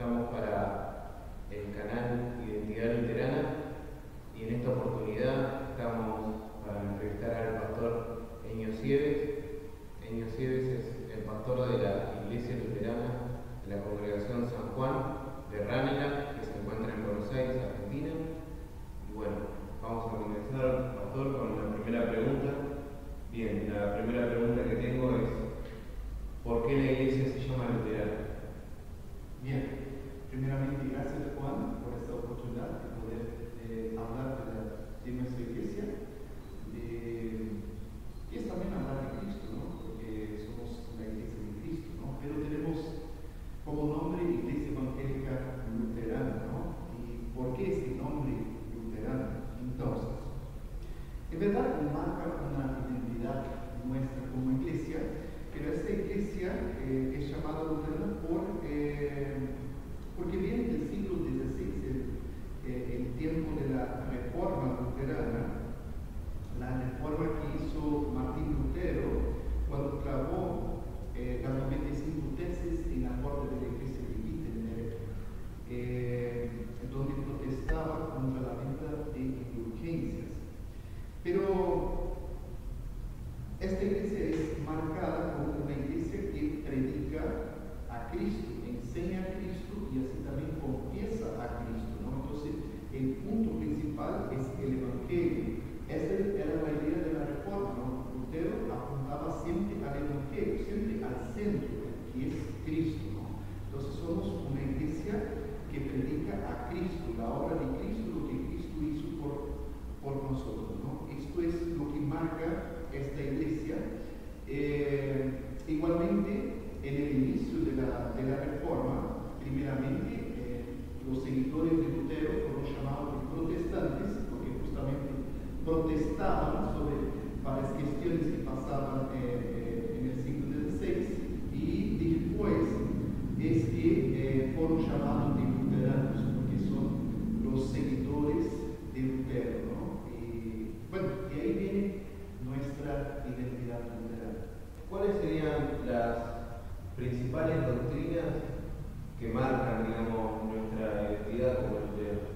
Estamos para el canal Identidad Luterana y en esta oportunidad estamos para entrevistar al pastor Eño Sieves. Eño Sieves es el pastor de la Iglesia Luterana de la Congregación San Juan de Ránela, que se encuentra en Buenos Aires, Argentina. Y bueno, vamos a comenzar, pastor, con la primera pregunta. Bien, la primera pregunta que tengo es, ¿por qué la Iglesia Juan por esta oportunidad de poder eh, hablar de, la, de nuestra iglesia. serían las principales doctrinas que marcan, digamos, nuestra identidad como estudiantes?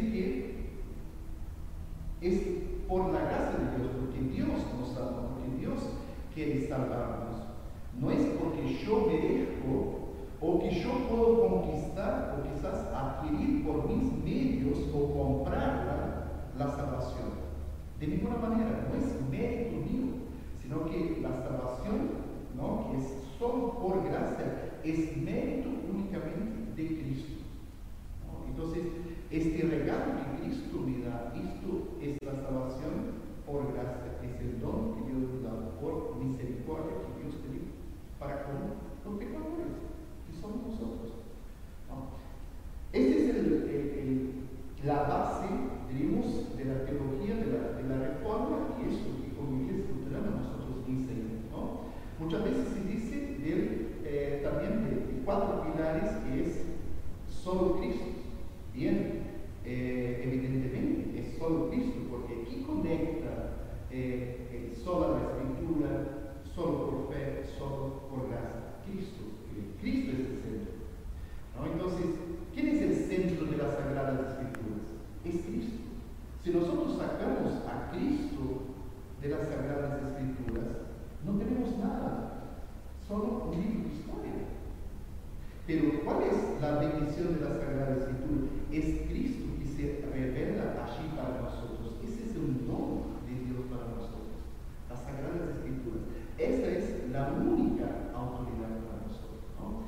que es por la gracia de Dios, porque Dios nos salva, porque Dios quiere salvarnos. No es porque yo merezco o que yo puedo conquistar o quizás adquirir por mis medios o comprar la, la salvación. De ninguna manera, no es mérito mío, sino que la salvación, ¿no? que es solo por gracia, es mérito únicamente de Cristo. Entonces, este regalo que Cristo me da, esto es la salvación por gracia, es el don que Dios me da por misericordia que Dios te dio para con los pecadores, que somos nosotros. ¿No? Esta es la base, diríamos, de la teología de la, de la reforma autodidakt mühendis olduk. Tamam.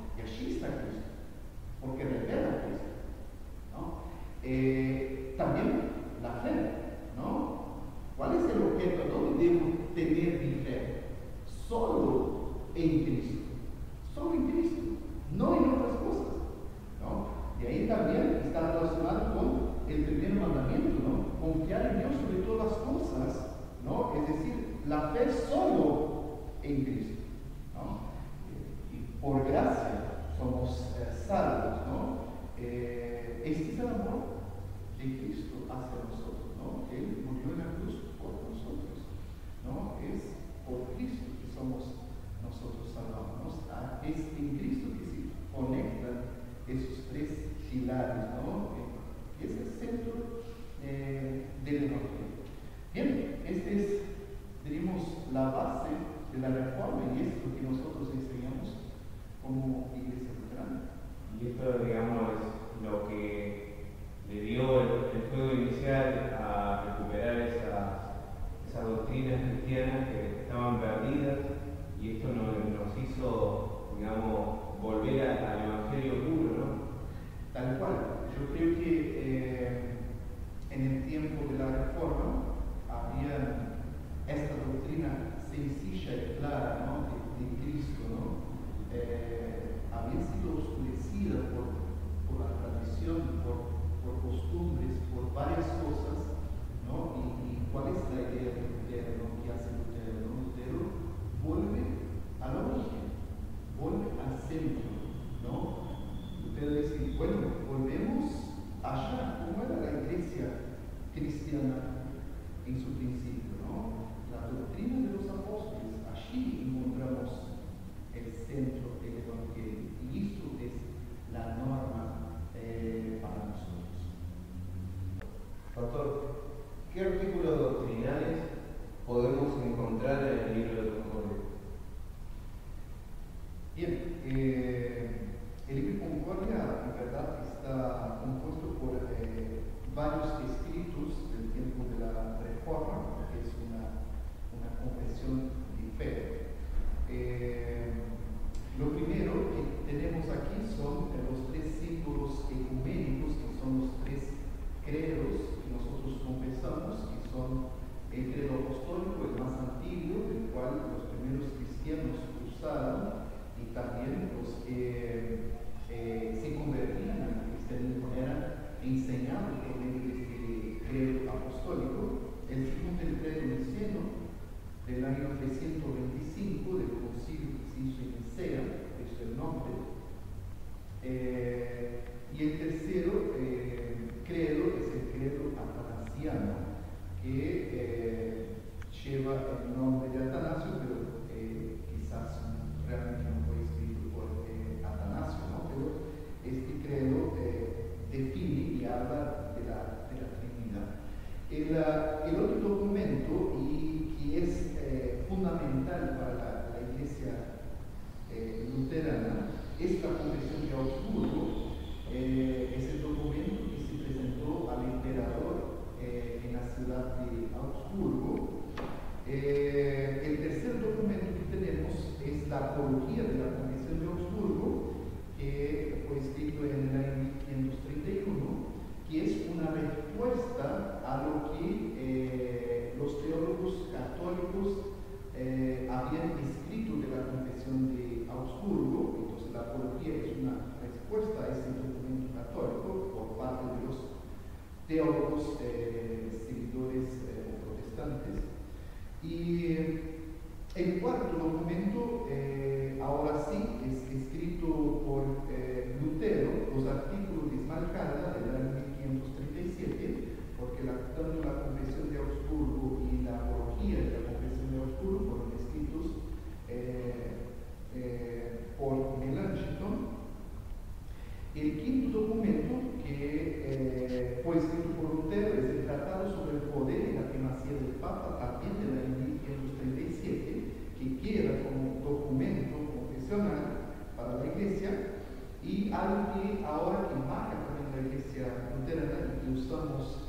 Money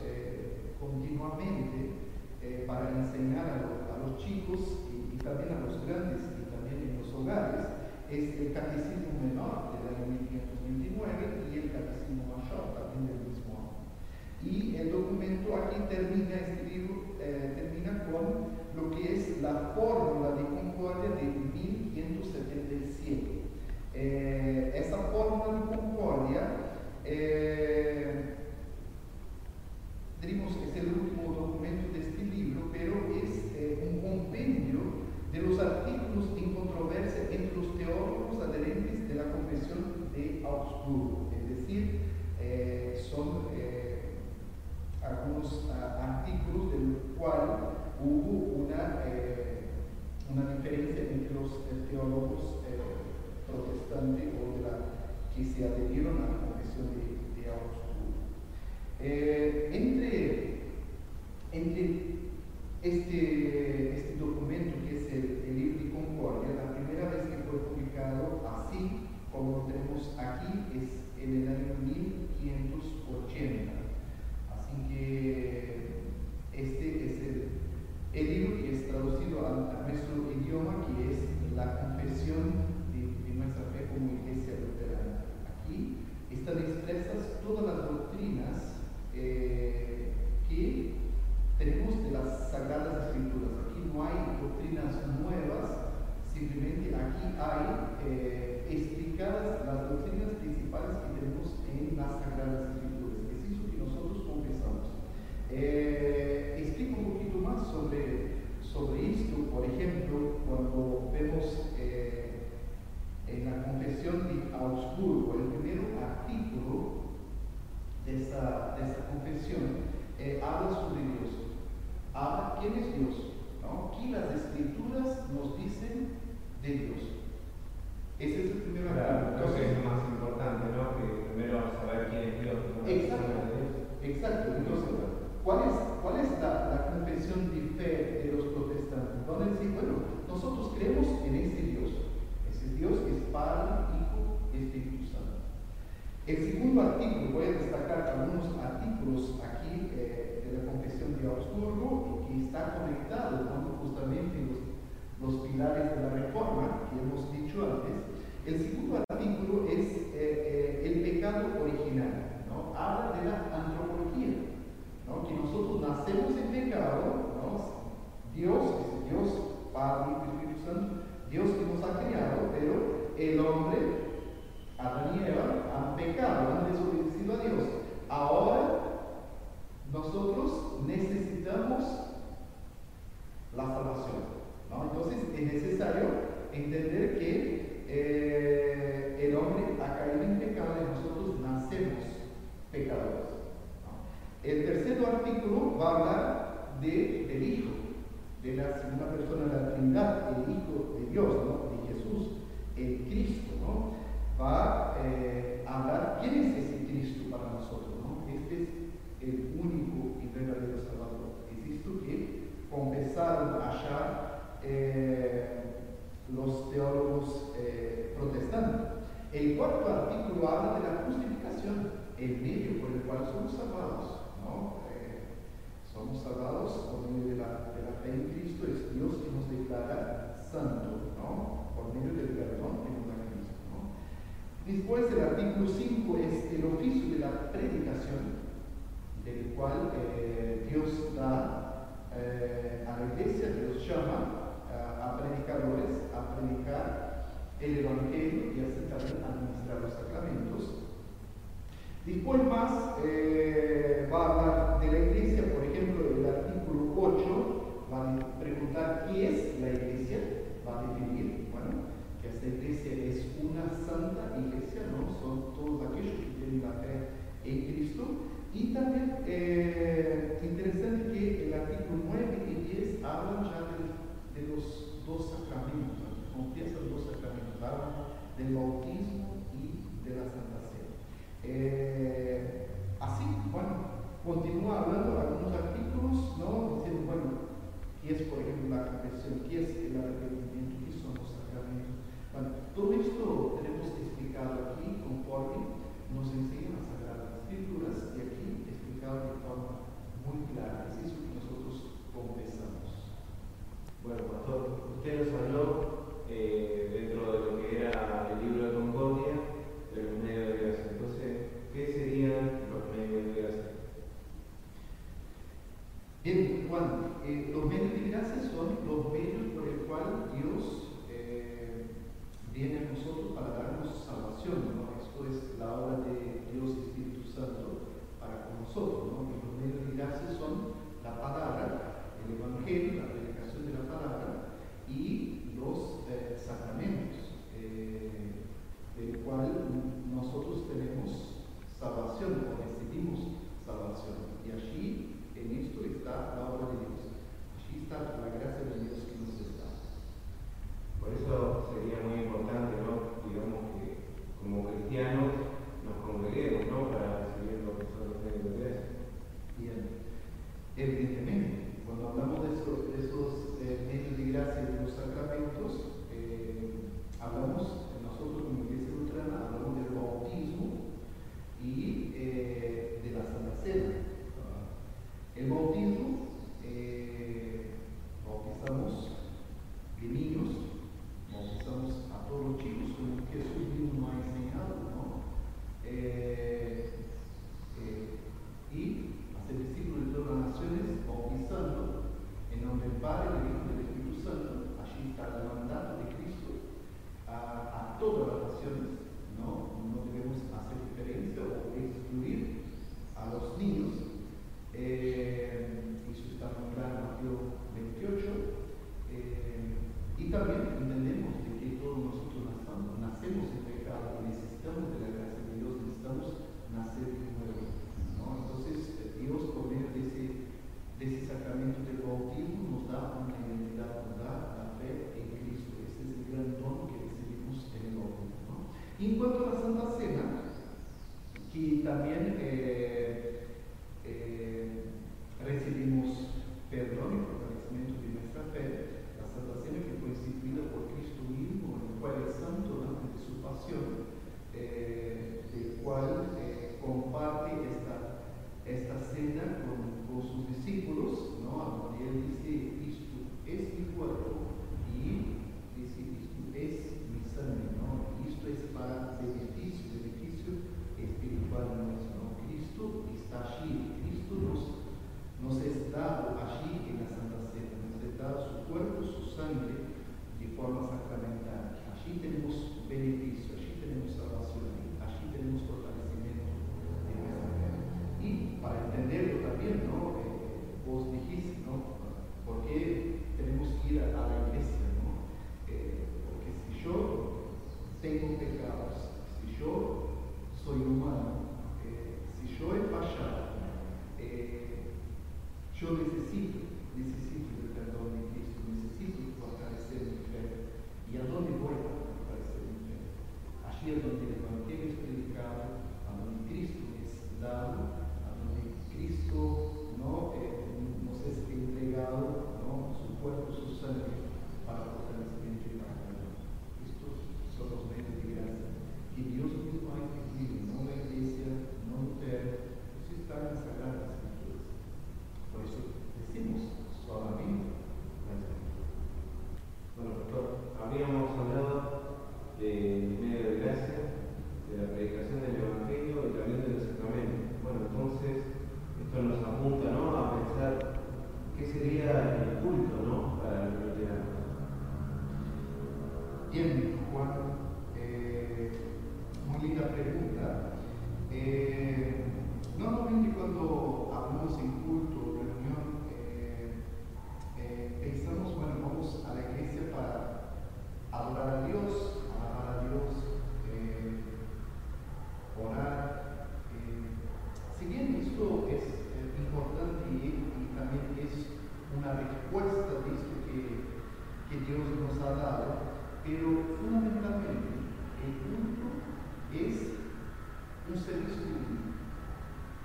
eh, continuamente eh, para enseñar a, a los chicos y, y, también a los grandes y también en los hogares es el catecismo menor del año 1529 y el catecismo mayor también del mismo año. Y el documento aquí termina, este escrito, eh, termina con lo que es la fórmula de concordia de 1577. Eh, esa fórmula teólogos pues, eh, protestantes o que se adherieron a Gracias. El segundo artículo, voy a destacar algunos artículos aquí eh, de la Confesión de Augsburgo y que están conectados ¿no? justamente los, los pilares de la reforma que hemos dicho antes. El segundo nos va a hablar de, del Hijo, de la segunda persona de la Trinidad, el Hijo de Dios, ¿no? de Jesús, el Cristo Eh, a la iglesia, Dios llama a, predicadores a predicar el Evangelio y así también administrar los sacramentos. Después más eh, va a hablar de la iglesia, por ejemplo, el artículo 8 va a preguntar qué es la iglesia, va a definir, bueno, que esta iglesia es una santa iglesia, ¿no? Son todos aquellos que tienen la fe en Cristo y también eh, interesante que el artículo 9 y 10 hablan ya de, los dos sacramentos, confiesa los dos sacramentos, hablan del bautismo y de la Santa Cena. Eh, así, bueno, continúa hablando algunos artículos, ¿no? Diciendo, bueno, ¿qué es, por ejemplo, la confesión? ¿Qué es el arrepentimiento? ¿Qué son los sacramentos? Bueno, todo esto tenemos explicado aquí conforme nos enseña la Sagrada Escritura Eh, del cual nosotros tenemos salvación o recibimos salvación. Y allí en esto está la obra de Dios.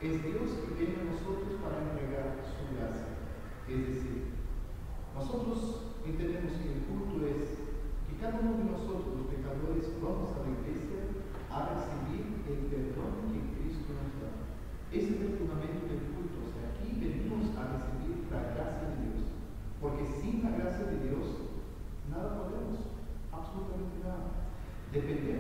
es Dios que viene a nosotros para entregar su gracia. Es decir, nosotros entendemos que el culto es que cada uno de nosotros, los pecadores, vamos a la iglesia a recibir el perdón que Cristo nos da. Ese es el fundamento del culto. O sea, aquí venimos a recibir la gracia de Dios. Porque sin la gracia de Dios, nada podemos, absolutamente nada. Depender.